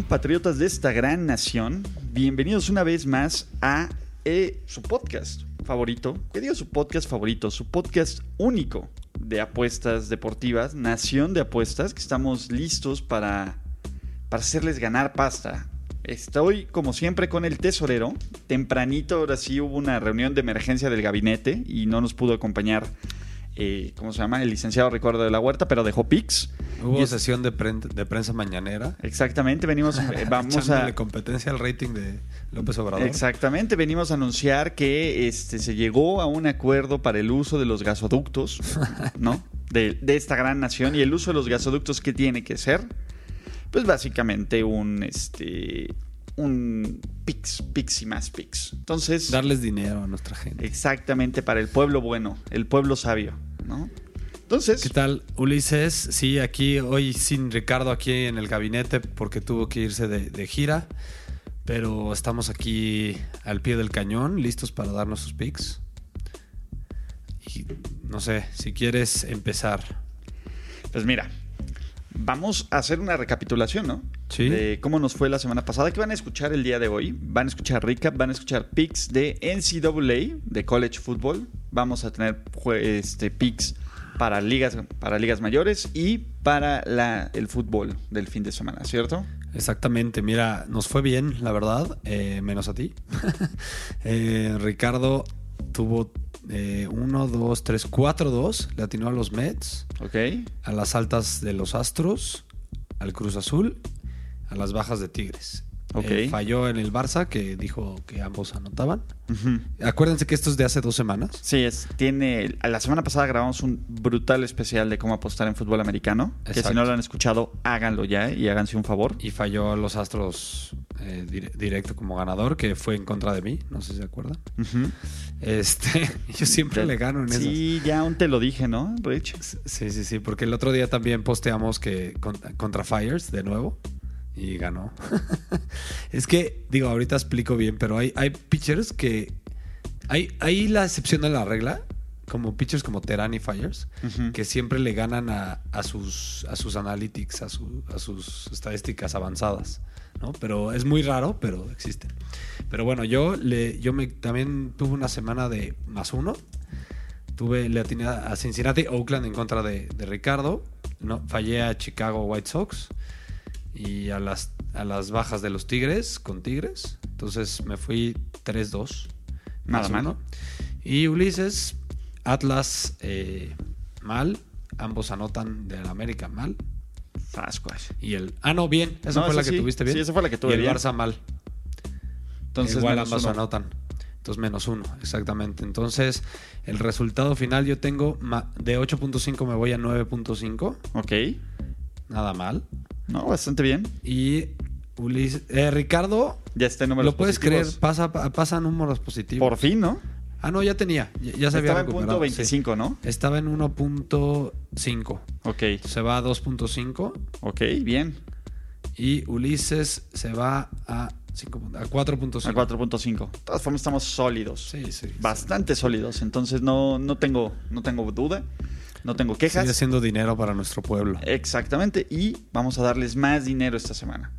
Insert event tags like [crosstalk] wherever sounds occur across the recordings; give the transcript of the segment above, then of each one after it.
Compatriotas de esta gran nación, bienvenidos una vez más a eh, su podcast favorito. ¿Qué digo su podcast favorito? Su podcast único de apuestas deportivas, Nación de Apuestas, que estamos listos para, para hacerles ganar pasta. Estoy, como siempre, con el tesorero. Tempranito, ahora sí hubo una reunión de emergencia del gabinete y no nos pudo acompañar, eh, ¿cómo se llama? El licenciado Ricardo de la Huerta, pero dejó pics. Hubo Y sesión de, pren- de prensa mañanera. Exactamente, venimos, [laughs] eh, vamos a... competencia al rating de López Obrador. Exactamente, venimos a anunciar que este, se llegó a un acuerdo para el uso de los gasoductos, [laughs] ¿no? De, de esta gran nación y el uso de los gasoductos que tiene que ser, pues básicamente un, este, un pix, pix y más pix. Entonces, Darles dinero a nuestra gente. exactamente para el pueblo bueno, el pueblo sabio, ¿no? Entonces, ¿Qué tal, Ulises? Sí, aquí hoy sin Ricardo aquí en el gabinete porque tuvo que irse de, de gira. Pero estamos aquí al pie del cañón, listos para darnos sus picks. Y no sé, si quieres empezar. Pues mira, vamos a hacer una recapitulación, ¿no? Sí. De cómo nos fue la semana pasada. ¿Qué van a escuchar el día de hoy? Van a escuchar recap, van a escuchar picks de NCAA, de college football. Vamos a tener este, picks para ligas, para ligas mayores y para la, el fútbol del fin de semana, ¿cierto? Exactamente, mira, nos fue bien, la verdad, eh, menos a ti. [laughs] Eh, Ricardo tuvo 1, 2, 3, 4, 2, le atinó a los Mets, a las altas de los Astros, al Cruz Azul, a las bajas de Tigres. Eh, falló en el Barça, que dijo que ambos anotaban. Acuérdense que esto es de hace dos semanas. Sí, es, tiene. La semana pasada grabamos un brutal especial de cómo apostar en fútbol americano. Que si no lo han escuchado, háganlo ya y háganse un favor. Y falló a los Astros eh, dire- directo como ganador, que fue en contra de mí, no sé si se acuerdan. Este, [laughs] yo siempre le gano en esas. Sí, ya aún te lo dije, ¿no, Rich? Sí, sí, sí, porque el otro día también posteamos que con- contra Fires de nuevo y ganó. [laughs] es que, digo, ahorita explico bien, pero hay, hay pitchers que. Hay, hay la excepción de la regla, como pitchers como Terán y Fires, que siempre le ganan a, a sus, a sus analytics, a, su- a sus estadísticas avanzadas. ¿no? Pero es muy raro, pero existen. Pero bueno, yo le, yo me también tuve una semana de más uno. Tuve, le atiné a Cincinnati, Oakland en contra de, de Ricardo. No, fallé a Chicago White Sox y a las, a las bajas de los Tigres con Tigres. Entonces me fui 3-2. Nada más mal. uno. Y Ulises, Atlas eh, mal. Ambos anotan del América mal. Sasquatch. Y el. Ah, no, bien. Esa No, fue la que sí. tuviste bien. Sí, esa fue la que tuve Y el bien. Barça mal. Entonces, Igual ambos uno. anotan. Entonces menos uno, exactamente. Entonces, el resultado final yo tengo de 8.5 me voy a 9.5. Ok. Nada mal. No, bastante bien. Y Ulises, eh, Ricardo, Ya está en números lo puedes positivos. creer, pasa, pa- pasa números positivos. Por fin, ¿no? Ah, no, ya tenía. Ya, ya se había Estaba en punto recuperado, sí. 25, ¿no? Estaba en 1.5. Ok. Se va a 2.5. Ok, bien. Y Ulises se va a, 5 a 4.5. A 4.5. De todas formas, estamos sólidos. Sí, sí. sí. Bastante sólidos. Entonces, no, no, tengo, no tengo duda. No tengo quejas. Sigue siendo dinero para nuestro pueblo. Exactamente. Y vamos a darles más dinero esta semana.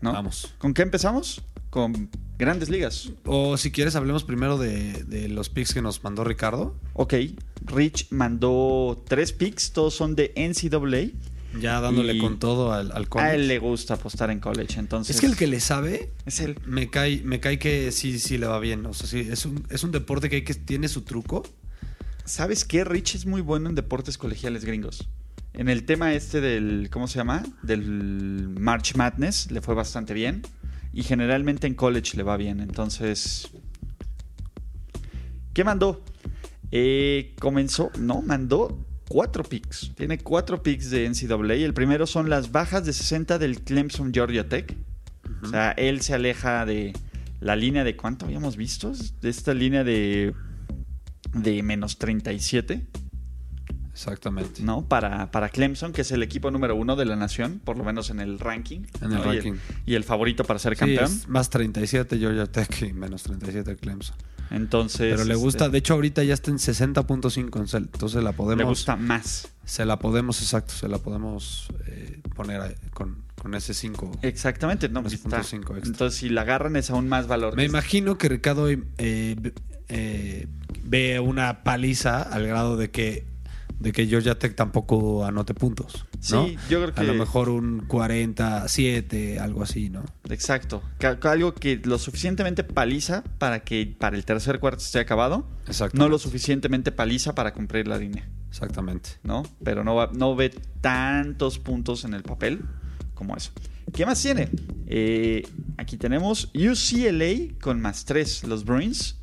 ¿no? Vamos. ¿Con qué empezamos? Con grandes ligas. O si quieres, hablemos primero de, de los picks que nos mandó Ricardo. Ok. Rich mandó tres picks. Todos son de NCAA. Ya dándole Y con todo al, al A college. él le gusta apostar en college. Entonces. Es que el que le sabe, Es él. me cae, me cae que sí, sí le va bien. O sea, sí, es un, es un deporte que, hay que tiene su truco. ¿Sabes qué? Rich es muy bueno en deportes colegiales gringos. En el tema este del, ¿cómo se llama? Del March Madness le fue bastante bien. Y generalmente en college le va bien. Entonces, ¿Qué mandó? Eh, comenzó, no, mandó cuatro picks. Tiene cuatro picks de NCAA. El primero son las bajas de 60 del Clemson Georgia Tech. O sea, él se aleja de la línea de cuánto habíamos visto. De esta línea de, de menos 37. Exactamente. ¿no? Para, para Clemson, que es el equipo número uno de la nación, por lo menos en el ranking. En el ¿no? Y ranking. Y el, favorito para ser Sí, campeón. es más 37 Georgia Tech y menos 37 Clemson. Entonces. Pero le este, gusta, de hecho ahorita ya está en 60.5 en Cel- entonces la podemos le gusta más. se la podemos exacto, se la podemos eh, poner con, con ese 5. Exactamente, no, Tres está. Entonces, si la agarran es aún más valor. Me imagino que Ricardo eh, eh, ve una paliza al grado de que de que Georgia Tech tampoco anote puntos. ¿no? Sí, yo creo que- A lo mejor un 47, algo así, ¿no? Exacto. Algo que lo suficientemente paliza para que para el tercer cuarto esté acabado. Exacto. No lo suficientemente paliza para cumplir la línea. Exactamente. ¿no? Pero no, va- no ve tantos puntos en el papel como eso. ¿Qué más tiene? Eh, aquí tenemos UCLA con más 3, los Bruins,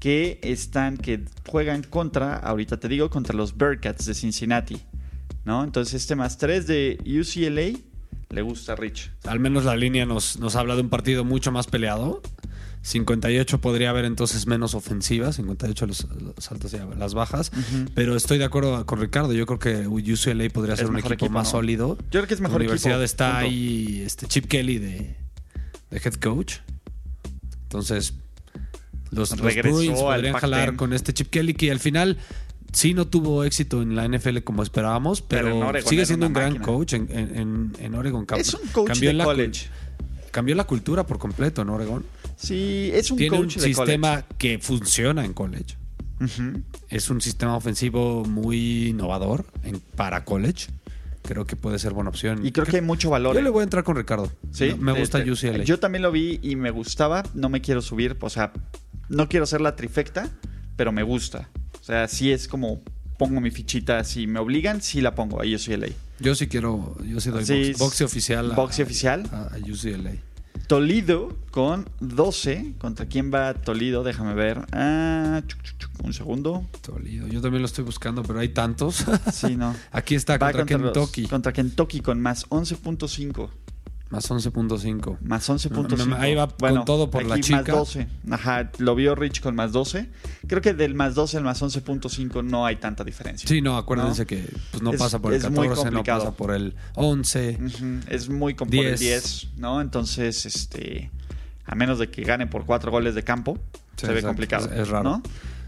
que están, que juegan contra, ahorita te digo, contra los Bearcats de Cincinnati, ¿no? Entonces este más 3 de UCLA le gusta a Rich. Al menos la línea nos, nos habla de un partido mucho más peleado. 58 podría haber entonces menos ofensiva, 58 los, los altos y las bajas. Pero estoy de acuerdo con Ricardo. Yo creo que UCLA podría ser un equipo, equipo, más ¿no? sólido. Yo creo que es mejor La universidad equipo, está punto. ahí, este Chip Kelly de, de head coach. Entonces, los, los Regresó Bruins al podrían Pac-10. jalar con este Chip Kelly que al final sí no tuvo éxito en la NFL como esperábamos, Pero sigue siendo un gran máquina. coach en, en, en- Oregon. Es un coach cambió de la college. Cambió la cultura por completo en Oregon. Sí, es un Tiene un coach de sistema que funciona en college. Es un sistema ofensivo muy innovador en, para college. Creo que puede ser buena opción. Y creo que hay mucho valor. Yo le voy a entrar con Ricardo. Sí, me gusta este, UCLA. Yo también lo vi y me gustaba. No me quiero subir, o sea, no quiero ser la trifecta, pero me gusta. O sea, sí es como pongo mi fichita. Si me obligan, sí la pongo a UCLA. Yo sí quiero, yo sí doy Sí, box, boxe oficial. a- boxe oficial. A, a UCLA. Toledo con 12. ¿Contra quién va Toledo? Déjame ver. Ah, chuc, chuc, chuc, un segundo. Toledo. Yo también lo estoy buscando, pero hay tantos. Sí, no. [laughs] Aquí está Va contra, los- Kentucky. contra Kentucky con más 11.5. Más 11.5. Más 11.5. Ahí va con todo por la aquí chica. Más 12. Ajá, lo vio Rich con más 12. Creo que del más 12 al más 11.5 no hay tanta diferencia. Sí, no, acuérdense ¿No? que pues, no Es- pasa por el es muy 14, no complicado. pasa por el 11. Ujú, Es muy por el 10. 10, ¿no? Entonces, este. A menos de que gane por cuatro goles de campo, Sí, se ve exacto. complicado. Es- es raro. ¿no?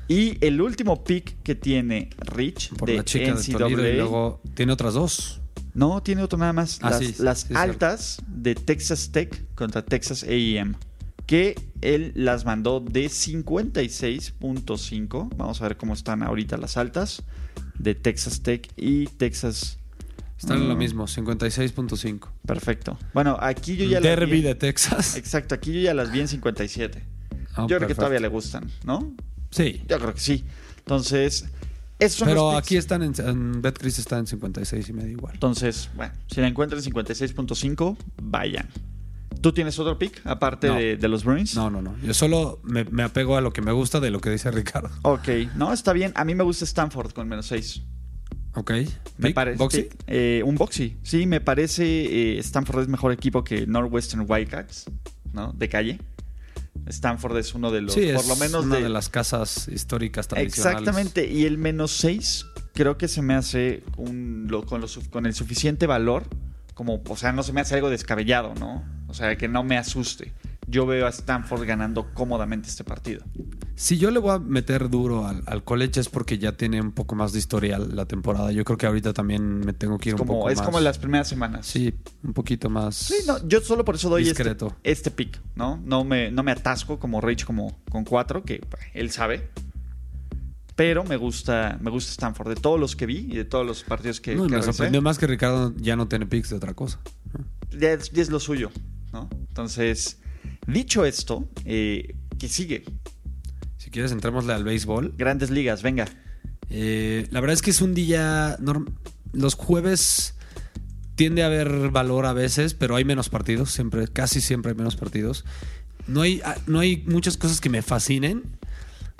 Y el último pick que tiene Rich Por de la chica de NCAA. Toledo y luego tiene otras dos. No, tiene otro nada más. Ah, las sí, las sí, es altas de Texas Tech contra Texas AM. Que él las mandó de 56.5. Vamos a ver cómo están ahorita las altas. De Texas Tech y Texas. Están en lo Mm, mismo, 56.5. Perfecto. Bueno, aquí yo ya las Derby vi- de Texas. Exacto, aquí yo ya las vi en 57. Ah, yo creo que todavía le gustan, ¿no? Sí. Yo creo que sí. Entonces, esos son Pero los aquí están en, en Betcris está en 56 y medio igual. Entonces, bueno, si la encuentran en 56.5, vayan. ¿Tú tienes otro pick aparte No. de, de los Bruins? No, no, no. Yo solo me, me apego a lo que me gusta de lo que dice Ricardo. Ok, no, está bien. A mí me gusta Stanford con menos 6. Ok. Me Pick, parece. Boxy. eh, un Boxy. Sí, me parece eh, Stanford es mejor equipo que Northwestern Wildcats, ¿no? De calle. Stanford es uno de los, Sí, es por lo menos una de, de las casas históricas tradicionales. Exactamente, y el menos 6 creo que se me hace un, lo- con, lo con el suficiente valor, como, o sea, no se me hace algo descabellado, ¿no? O sea, que no me asuste. Yo veo a Stanford ganando cómodamente este partido. Si yo le voy a meter duro al, al college es porque ya tiene un poco más de historial la temporada. Yo creo que ahorita también me tengo que ir Es un como, poco es más. como las primeras semanas. Sí, un poquito más. Sí, no, yo solo por eso doy este, Discreto. este pick, ¿no? No me, no me atasco como Rich como con 4, que él sabe. Pero me gusta, me gusta Stanford. De todos los que vi y de todos los partidos que, No, que me revisé. sorprendió más que Ricardo ya no tiene picks de otra cosa. ya es, ya es lo suyo, ¿no? Entonces, dicho esto, eh, que sigue? Quieres, entrémosle al béisbol. Grandes ligas, venga. Eh, la verdad es que es un día. Los jueves tiende a haber valor a veces, pero hay menos partidos. Siempre, casi siempre hay menos partidos. No hay, ah, no hay muchas cosas que me fascinen.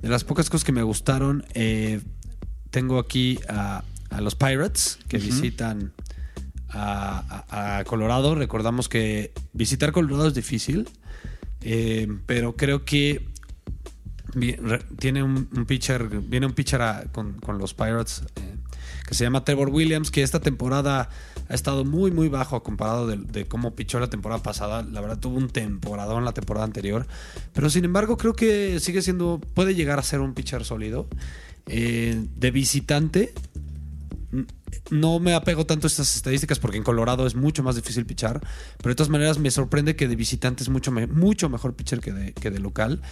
de las pocas cosas que me gustaron, eh, tengo aquí a, a los Pirates que visitan a, a- a Colorado. Recordamos que visitar Colorado es difícil, eh, pero creo que tiene un, pitcher, viene un pitcher con, con los Pirates eh, que se llama Trevor Williams, que esta temporada ha estado muy, muy bajo comparado de, cómo pichó la temporada pasada. La verdad, tuvo un temporadón la temporada anterior. Pero sin embargo, creo que sigue siendo, puede llegar a ser un pitcher sólido. Eh, de visitante, no me apego tanto a estas estadísticas porque en Colorado es mucho más difícil pichar. Pero de todas maneras, me sorprende que de visitante es mucho, mucho mejor pitcher que de, que de local.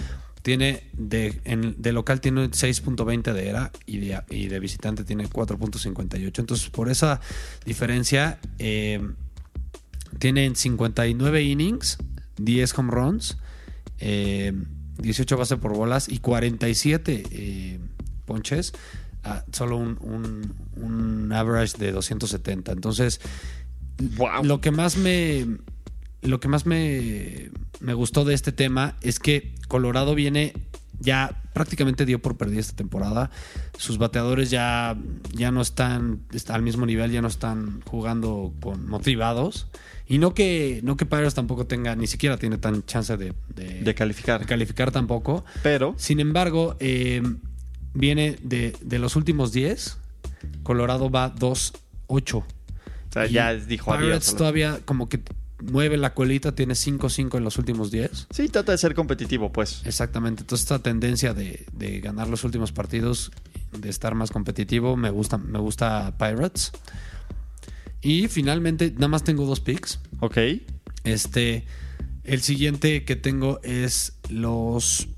Tiene de, en- de local tiene 6.20 de era y de, y de visitante tiene 4.58. Entonces, por esa diferencia, eh, tienen 59 innings, 10 home runs, eh, 18 bases por bolas y 47 eh, ponches. a solo un, un- un average de 270. Entonces, Wow. lo que más me. Lo que más me, me gustó de este tema es que Colorado viene. Ya prácticamente dio por perdida esta temporada. Sus bateadores ya, ya no están, está al mismo nivel, ya no están jugando con motivados. Y no que, no que Pirates tampoco tenga, ni siquiera tiene tan chance de, de- De calificar. de calificar tampoco. Pero, Sin embargo, eh, viene de, de los últimos 10. Colorado va 2-8. o sea, Y ya dijo Pirates adiós. todavía como que mueve la colita, tiene 5-5 en los últimos 10. Sí, trata de ser competitivo, pues. Exactamente. Entonces esta tendencia de, de ganar los últimos partidos, de estar más competitivo, me gusta, me gusta Pirates. Y finalmente, nada más tengo dos picks. Ok. Este, el siguiente que tengo es los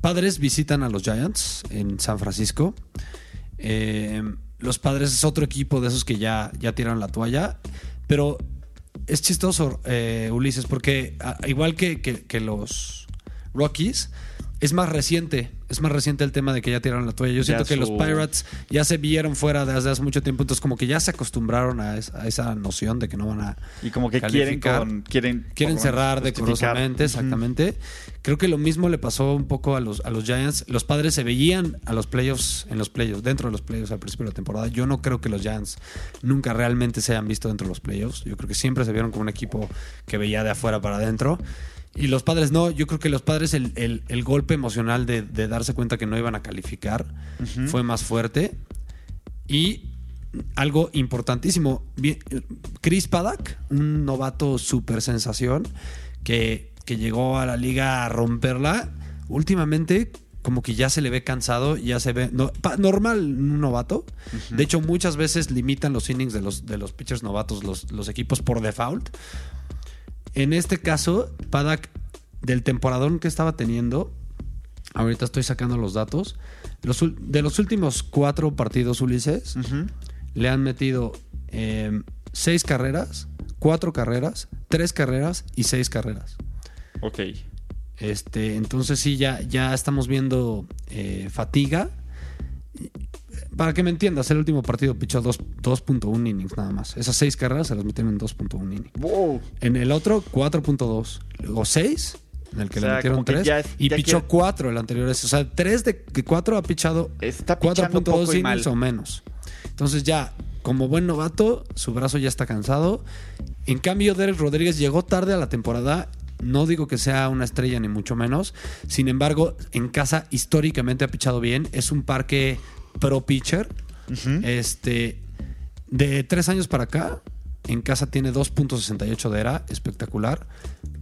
padres visitan a los Giants en San Francisco. Eh, los padres es otro equipo de esos que ya, ya tiraron la toalla. Pero es chistoso, eh, Ulises, porque a- igual que, que- que los Rockies, es más reciente. Es más reciente el tema de que ya tiraron la toalla. Yo siento que su- los Pirates ya se vieron fuera desde hace mucho tiempo. Entonces, como que ya se acostumbraron a, es- a esa noción de que no van a Y como que quieren con. Quieren, Quieren cerrar decorosamente, exactamente. Creo que lo mismo le pasó un poco a los, a los Giants. Los padres se veían a los playoffs, en los playoffs, dentro de los playoffs al principio de la temporada. Yo no creo que los Giants nunca realmente se hayan visto dentro de los playoffs. Yo creo que siempre se vieron como un equipo que veía de afuera para adentro. Y los padres no, yo creo que los padres el, el- el golpe emocional de, de darse cuenta que no iban a calificar fue más fuerte. Y algo importantísimo, Chris Paddock, un novato super sensación que, que llegó a la liga a romperla, últimamente como que ya se le ve cansado, ya se ve no- pa- normal un novato. De hecho, muchas veces limitan los innings de los, de los pitchers novatos, los, los equipos por default. En este caso, Paddock, del temporadón que estaba teniendo, ahorita estoy sacando los datos, los de los últimos cuatro partidos, Ulises, le han metido eh, seis carreras, cuatro carreras, tres carreras y seis carreras. Ok. Este, entonces sí, ya, ya estamos viendo eh, fatiga. Para que me entiendas, el último partido pichó dos- 2.1 innings nada más. Esas seis carreras se las metieron en 2.1 innings. Wow. En el otro, 4.2. Luego 6, en el que O le metieron como que 3. ya- y ya pichó quiere- 4 el anterior. O sea, 3 de 4 ha pichado Está pichando 4.2 poco y mal. innings o menos. Entonces ya, como buen novato, su brazo ya está cansado. En cambio, Derek Rodríguez llegó tarde a la temporada. No digo que sea una estrella ni mucho menos. Sin embargo, en casa históricamente ha pichado bien. Es un parque pro pitcher. Este, de tres años para acá, en casa tiene 2.68 de era, espectacular.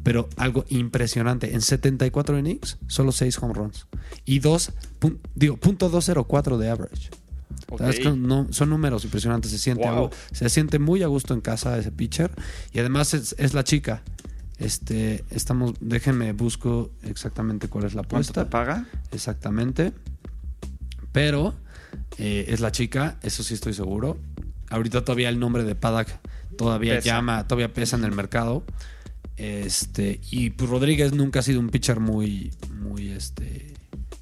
Pero algo impresionante. En 74 innings, solo 6 home runs. Y 2, pun- digo, punto .204 de average. Ok. ¿Sabes que no- son números impresionantes. Se siente, Wow. se siente muy a gusto en casa ese pitcher. Y además es, es la chica. Este, estamos, déjenme busco exactamente cuál es la ¿Cuánto apuesta. te paga? Exactamente. Pero eh, es la chica, eso sí estoy seguro. Ahorita todavía el nombre de Paddock todavía Pesa. llama, todavía pesa en el mercado. Este, y pues Rodríguez nunca ha sido un pitcher muy, muy este,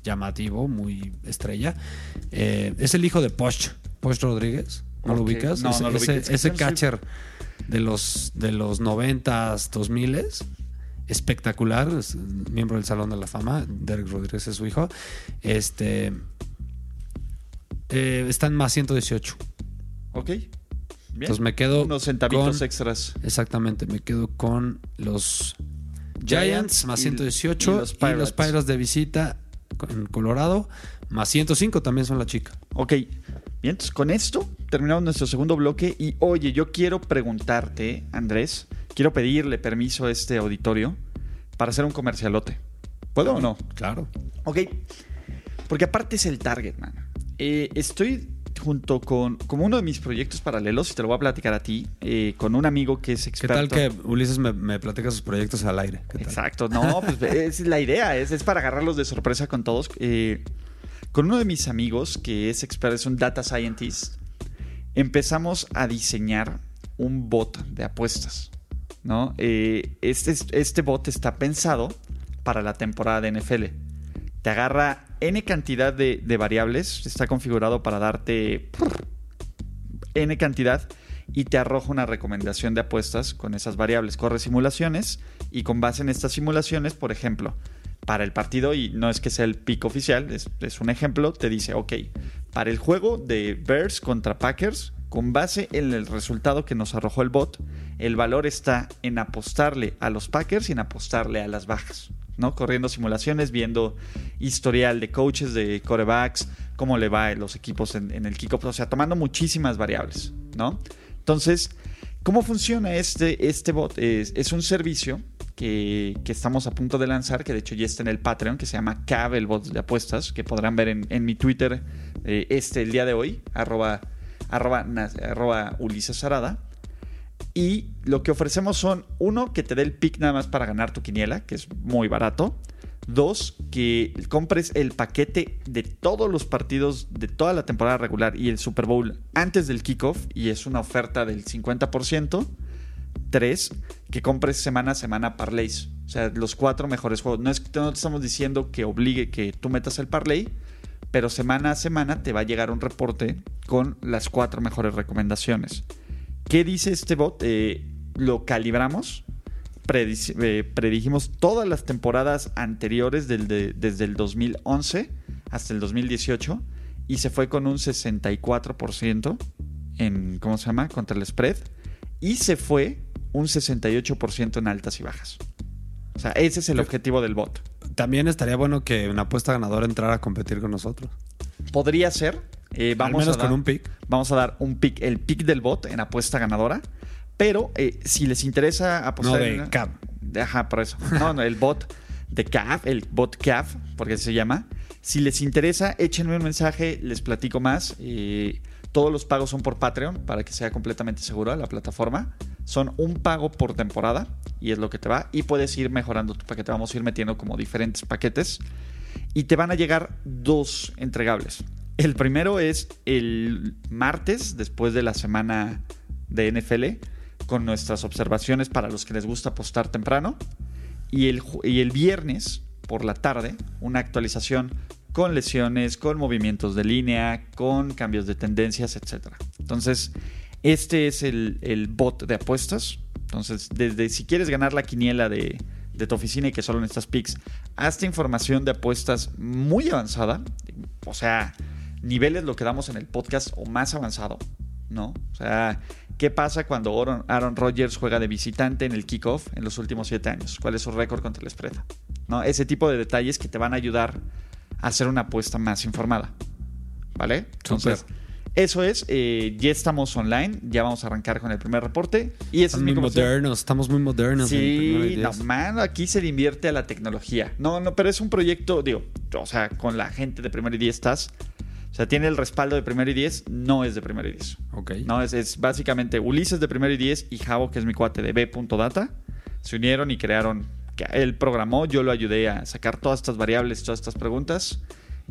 llamativo, muy estrella. Eh, es el hijo de Poch, Poch Rodríguez. ¿No lo ubicas? No, ese, no lo ese- ubicas. ese catcher de los, de los 90s, 2000s. espectacular, es miembro del Salón de la Fama, Derek Rodríguez es su hijo. Este eh, está en más 118. Ok. Bien. Entonces me quedo Unos centavitos con- extras. Exactamente, me quedo con los Giants Giants más y- 118 y y los los, Pirates. Pirates de visita en Colorado más 105 también son la chica. Ok. Bien, entonces con esto terminamos nuestro segundo bloque. Y oye, yo quiero preguntarte, Andrés, quiero pedirle permiso a este auditorio para hacer un comercialote. ¿Puedo o no? Claro. Ok. Porque aparte es el target, man. Eh, estoy junto con, como uno de mis proyectos paralelos, y te lo voy a platicar a ti, eh, con un amigo que es ¿Qué experto. tal que Ulises me, me platica sus proyectos al aire? ¿Qué? Exacto, no, pues [laughs] es la idea, es, es para agarrarlos de sorpresa con todos. Eh, con uno de mis amigos que es experto, es un data scientist, empezamos a diseñar un bot de apuestas, ¿no? Eh, este, este bot está pensado para la temporada de NFL. Te agarra N cantidad de, variables, está configurado para darte N cantidad y te arroja una recomendación de apuestas con esas variables. Corre simulaciones y con base en estas simulaciones, por ejemplo, para el partido, y no es que sea el pick oficial, es, es un ejemplo, te dice, ok, para el juego de Bears contra Packers, con base en el resultado que nos arrojó el bot, el valor está en apostarle a los Packers y en apostarle a las bajas. ¿no? Corriendo simulaciones, viendo historial de coaches, de corebacks, cómo le va a los equipos en, en el kickoff, o sea, tomando muchísimas variables, ¿no? Entonces, ¿cómo funciona este, este bot? Es, un servicio que, que, estamos a punto de lanzar, que de hecho ya está en el Patreon, que se llama Cab, el bot de apuestas, que podrán ver en, en mi Twitter eh, este el día de hoy, arroba, arroba, arroba Ulises Arada. Y lo que ofrecemos son, uno, que te dé el pick nada más para ganar tu quiniela, que es muy barato. Dos, que compres el paquete de todos los partidos de toda la temporada regular y el Super Bowl antes del kickoff, y es una oferta del 50%. Tres, que compres semana a semana parlays. O sea, los cuatro mejores juegos. No, es, no te estamos diciendo que obligue que tú metas el parlay, pero semana a semana te va a llegar un reporte con las cuatro mejores recomendaciones. ¿Qué dice este bot? Eh, lo calibramos. Predic eh, predijimos todas las temporadas anteriores del de, desde el 2011 hasta el 2018 y se fue con un 64% en, ¿cómo se llama? Contra el spread y se fue un 68% en altas y bajas. O sea, ese es el objetivo del bot. También estaría bueno que una apuesta ganadora entrara a competir con nosotros. Podría ser. Eh, vamos Al menos a dar, con un pick. Vamos a dar un pick, el pick del bot en apuesta ganadora. Pero eh, si les interesa apostar. No, de en, CAF. Ajá, por eso. No, no, el bot de CAF, el bot CAF, porque se llama. Si les interesa, échenme un mensaje, les platico más. Eh, todos los pagos son por Patreon para que sea completamente seguro la plataforma. Son un pago por temporada y es lo que te va. Y puedes ir mejorando tu paquete. Vamos a ir metiendo como diferentes paquetes. Y te van a llegar dos entregables. El primero es el martes, después de la semana de NFL, con nuestras observaciones para los que les gusta apostar temprano. Y el, y el viernes, por la tarde, una actualización con lesiones, con movimientos de línea, con cambios de tendencias, etc. Entonces, este es el, el bot de apuestas. Entonces, desde si quieres ganar la quiniela de, de tu oficina y que solo necesitas picks, hasta información de apuestas muy avanzada. O sea, niveles lo que damos en el podcast o más avanzado, ¿no? O sea, ¿qué pasa cuando Aaron, Aaron Rodgers juega de visitante en el kickoff en los últimos siete años? ¿Cuál es su récord contra el spread? ¿No? Ese tipo de detalles que te van a ayudar a hacer una apuesta más informada. ¿Vale? Entonces, Super. Eso es. Eh, ya estamos online. Ya vamos a arrancar con el primer reporte. Y es mi muy comercial. modernos, estamos muy modernos. Sí, no, mano, aquí se le invierte a la tecnología. No, no, pero es un proyecto, digo, o sea, con la gente de Primero y Diez estás. O sea, tiene el respaldo de Primero y Diez, no es de Primero y Diez. Ok. No, es, es básicamente Ulises de Primero y Diez y Javo, que es mi cuate de B.data, se unieron y crearon, que él programó, yo lo ayudé a sacar todas estas variables, todas estas preguntas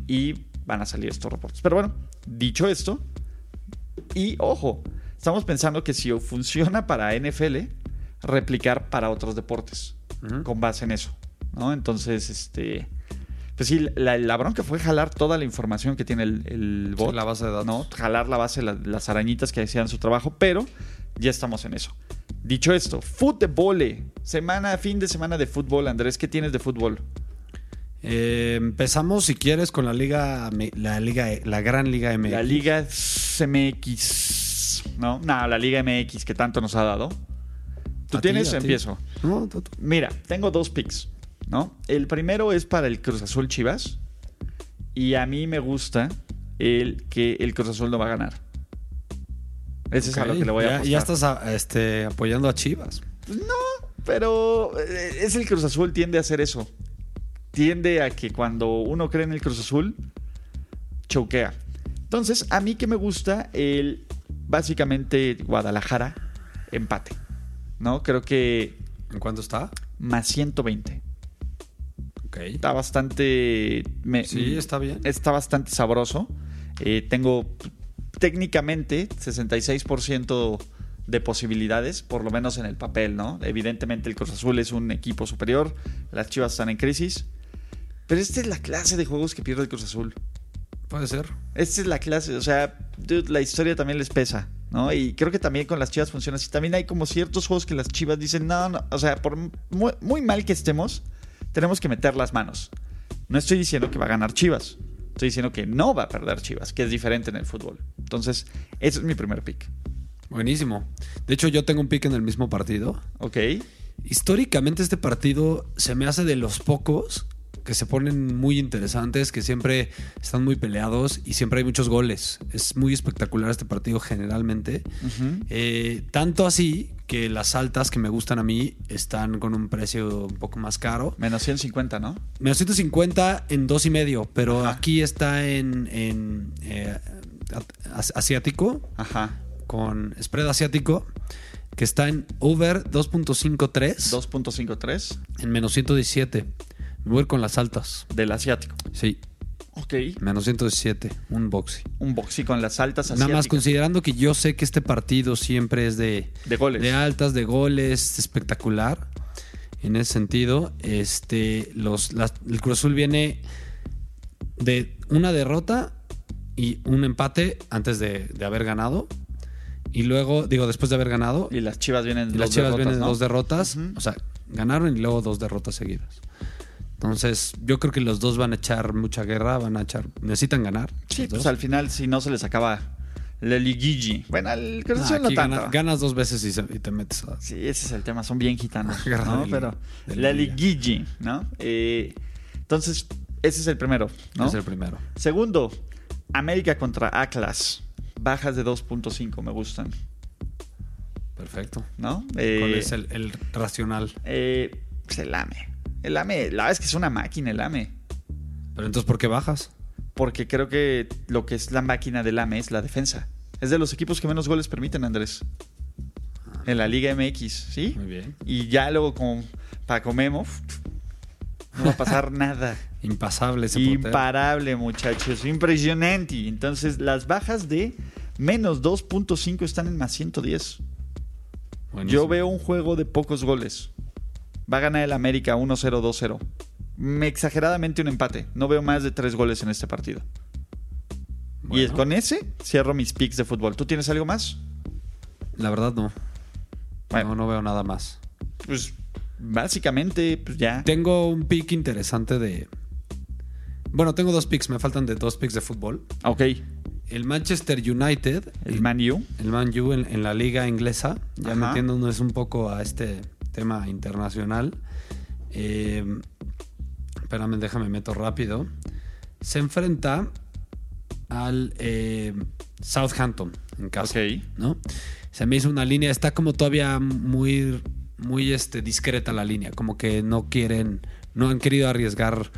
y van a salir estos reportes. Pero bueno, dicho esto, y ojo, estamos pensando que si funciona para NFL, replicar para otros deportes con base en eso, ¿no? Entonces, este... Pues sí, la, la bronca fue jalar toda la información que tiene el, el Sí, bot. la base de datos. ¿no? Jalar la base, la- las arañitas que hacían su trabajo, pero ya estamos en eso. Dicho esto, fútbol. Semana, fin de semana de fútbol, Andrés. ¿Qué tienes de fútbol? Eh, empezamos, si quieres, con la liga, la liga, la gran liga MX. La Liga MX. ¿No? No, la Liga MX que tanto nos ha dado. ¿Tú ¿A ti, tienes? Empiezo. No, tú- tú. Mira, tengo dos picks, ¿no? El primero es para el Cruz Azul Chivas. Y a mí me gusta el que el Cruz Azul no va a ganar. Ese es a lo que le voy a ya, apostar. ya estás a- este, apoyando a Chivas. Pero eh, es el Cruz Azul, tiende a hacer eso. Tiende a que cuando uno cree en el Cruz Azul, choquea. Entonces, a mí que me gusta el básicamente Guadalajara empate. ¿No? Creo que ¿En cuánto está? más 120. Ok. Está bastante. me- Sí, está bien. Está bastante sabroso. Eh, tengo técnicamente 66% de posibilidades, por lo menos en el papel, ¿no? Evidentemente el Cruz Azul es un equipo superior, las Chivas están en crisis. Pero esta es la clase de juegos que pierde el Cruz Azul. Puede ser. Esta es la clase, o sea, dude, la historia también les pesa, ¿no? Y creo que también con las Chivas funciona así. También hay como ciertos juegos que las Chivas dicen, no, no, o sea, por muy, muy mal que estemos, tenemos que meter las manos. No estoy diciendo que va a ganar Chivas, estoy diciendo que no va a perder Chivas, que es diferente en el fútbol. Entonces, ese es mi primer pick, Buenísimo. De hecho, yo tengo un pick en el mismo partido. ¿ok? Históricamente este partido se me hace de los pocos que se ponen muy interesantes, que siempre están muy peleados y siempre hay muchos goles. Es muy espectacular este partido generalmente. Eh, tanto así que las altas que me gustan a mí están con un precio un poco más caro. Menos 150, ¿no? Menos 150 en dos y medio, pero Ajá. aquí está en, en, eh, as- asiático, Ajá. con spread asiático, que está en over 2.53 2.53 en menos 117. Voy a ir con las altas. del asiático. Sí, Ok. menos 117, un boxy. Un boxy con las altas Nada más asiáticas. considerando que yo sé que este partido siempre es de, De goles. de altas, de goles, espectacular. En ese sentido, este, los, las- el Cruz Azul viene de una derrota y un empate antes de, de haber ganado. Y luego, digo, después de haber ganado. Y las Chivas vienen Y dos las Chivas derrotas, vienen dos derrotas. O sea, ganaron y luego dos derrotas seguidas. Entonces, yo creo que los dos van a echar mucha guerra, van a echar. Necesitan ganar. Sí, pues al final, si no se les acaba la liguigi. Bueno, el Cruz Ah, no tanto. gana- ganas dos veces y, se- te metes a. Sí, ese es el tema. Son bien gitanos, [laughs] ¿no? Pero la liguigi, ¿no? Eh, entonces, ese es el primero, ¿no? Es el primero. Segundo, América contra Atlas. Bajas de 2.5 me gustan, Perfecto. ¿no? ¿Cuál Eh, es el, racional? eh, pues el AME. La verdad es que es una máquina el AME. Pero entonces, ¿por qué bajas? Porque creo que lo que es la máquina del AME es la defensa. Es de los equipos que menos goles permiten, Andrés. En la Liga MX, ¿sí? Muy bien. Y ya luego con Paco Memo, no va a pasar [laughs] nada. Impasable ese portero. Imparable, muchachos. Impresionante. Entonces, las bajas de menos 2.5 están en más 110. Buenísimo. Yo veo un juego de pocos goles. Va a ganar el América 1-0, 2-0. Mm, Exageradamente un empate. No veo más de tres goles en este partido. Y con ese cierro mis picks de fútbol. ¿Tú tienes algo más? La verdad, no. Bueno. No, no veo nada más. Pues básicamente, pues ya. Tengo un pick interesante de. Bueno, tengo dos picks, me faltan de dos picks de fútbol. Ok. El Manchester United, El Man U. el Man U en, en la liga inglesa, ya Ajá. metiéndonos un poco a este tema internacional. Eh, espérame, déjame meto rápido. Se enfrenta al eh, Southampton en casa. ¿no? Se me hizo una línea, está como todavía muy, muy este, discreta la línea, como que no quieren, no han querido arriesgar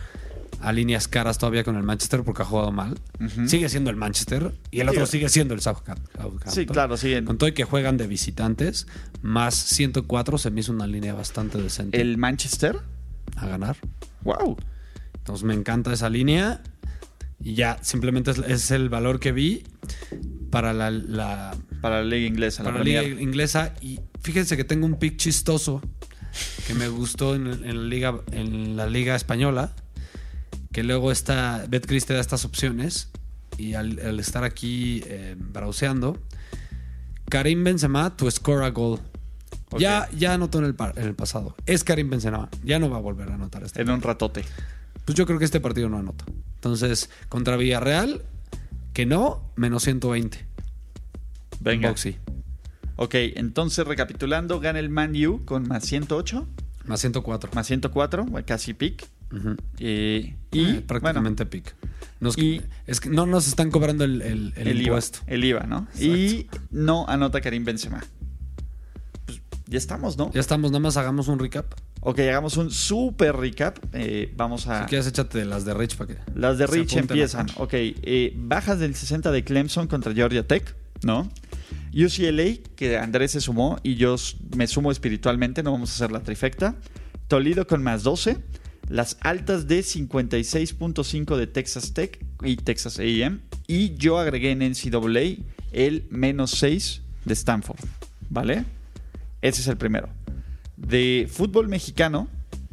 a líneas caras todavía con el Manchester porque ha jugado mal. Sigue siendo el Manchester y el otro Sí. sigue siendo el Southampton. Sí, claro, siguen. Con todo y que juegan de visitantes, más 104 se me hizo una línea bastante decente El Manchester. a ganar. Wow. Entonces me encanta esa línea y ya simplemente es, es el valor que vi para la, la- Para la liga inglesa. para la la liga inglesa y fíjense que tengo un pick chistoso que me gustó en, en la liga en la liga española que luego está Betcris te da estas opciones y al, al estar aquí eh, browseando Karim Benzema to score a goal. Ya, ya anotó en el, pa- en el pasado. Es Karim Benzema. Ya no va a volver a anotar este. En un ratote. Pues yo creo que este partido no anota. Entonces, contra Villarreal, que no, menos 120. Venga. Boxy. Ok, entonces recapitulando, gana el Man U con más 108, Más 104. más 104, bueno, casi pick. Ujú. Eh, y bueno, prácticamente pick. Nos- y- es que no nos están cobrando el, el, el el, IVA, impuesto. el IVA, ¿no? Y no anota Karim Benzema. Pues ya estamos, ¿no? Ya estamos, nada más hagamos un recap. Ok, hagamos un super recap. Eh, vamos a... Si quieres, échate las de Rich para que. Las de Rich empiezan. Ok, eh, bajas del 60 de Clemson contra Georgia Tech, ¿no? UCLA, que Andrés se sumó y yo me sumo espiritualmente, no vamos a hacer la trifecta. Toledo con más 12. Las altas de 56.5 de Texas Tech y Texas AM. Y yo agregué en NCAA el menos 6 de Stanford, ¿vale? Ese es el primero. De fútbol mexicano,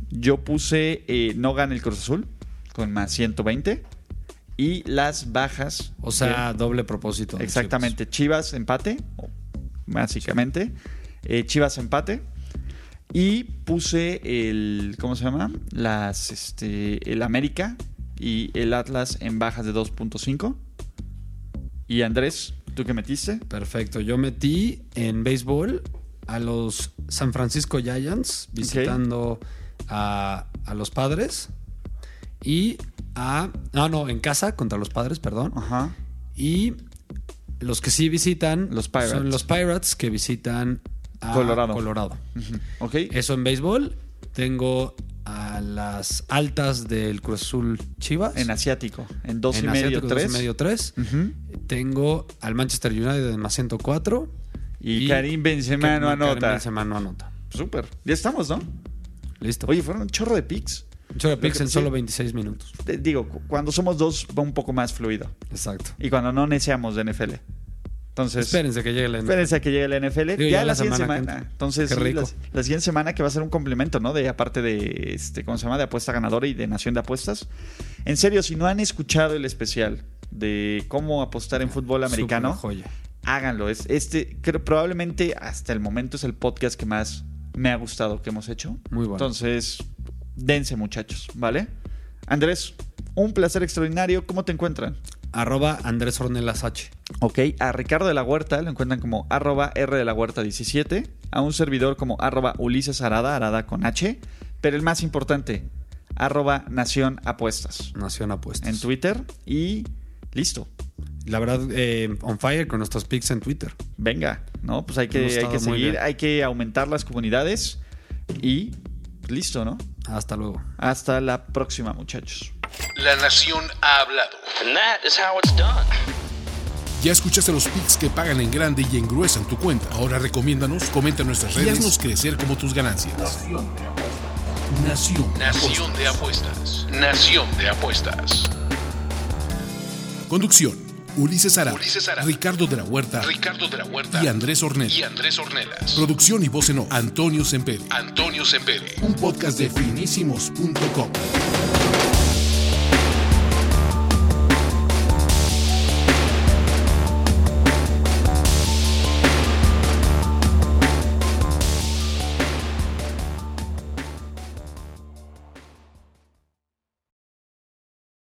yo puse eh, no gana el Cruz Azul con más 120 y las bajas. O sea, doble propósito. exactamente. Chivas empate, básicamente. Eh, Chivas empate. Y puse el. ¿Cómo se llama? Las. Este. El América y el Atlas en bajas de 2.5. Y Andrés, ¿tú qué metiste? Perfecto. Yo metí en béisbol a los San Francisco Giants visitando a, a los padres. Y a. No, no, en casa contra los padres, perdón. Ajá. Y los que sí visitan Los Pirates. son los Pirates que visitan a Colorado. Colorado. Ujú. Ok. Eso en béisbol. Tengo a las altas del Cruz Azul Chivas. En asiático. En 2 En y medio, Asiático, dos 3. y medio, tres. Tengo al Manchester United en más 104. Y, Karim Benzema no Karim anota. Benzema no anota. Súper. Ya estamos, ¿no? Listo. Oye, fueron un chorro de picks. Un chorro de picks que- en sí. solo 26 minutos. Te digo, cu- cuando somos dos va un poco más fluido. Exacto. Y cuando no neceamos de NFL. Entonces, Espérense que llegue la espérense a que llegue la NFL. Digo, ya, la la siguiente semana semana. Entonces, Qué sí, rico. la, la siguiente semana que va a ser un complemento, ¿no? De aparte de, este, ¿cómo se llama? De apuesta ganadora y de Nación de Apuestas. En serio, si no han escuchado el especial de cómo apostar en fútbol americano, joya. háganlo. Es, este, creo, probablemente hasta el momento es el podcast que más me ha gustado que hemos hecho. Muy bueno. Entonces, dense muchachos, ¿vale? Andrés, un placer extraordinario. ¿Cómo te encuentran? Arroba Andrés Ornelas H. Ok, a Ricardo de la Huerta lo encuentran como arroba R de la Huerta 17, a un servidor como arroba Ulises Arada, Arada con H, pero el más importante, arroba Nación Apuestas Nación Apuestas. en Twitter y listo. La verdad, eh, on fire con nuestros picks en Twitter. Venga, ¿no? Pues hay que, hay seguir, bien. hay que aumentar las comunidades y listo, ¿no? Hasta luego. Hasta la próxima, muchachos. La nación ha hablado. And that is how it's done. Ya escuchaste los picks que pagan en grande y engruesan tu cuenta. Ahora recomiéndanos, comenta en nuestras redes y haznos crecer como tus ganancias. Nación. Nación de apuestas. Nación de apuestas. Conducción. Ulises Arada, Ulises Arada. Ricardo de la Huerta Ricardo de la Huerta. y Andrés Ornelas. Y Andrés Ornelas. Producción y voz en off, Antonio Sempere. Antonio Sempere. Un podcast de finísimos.com.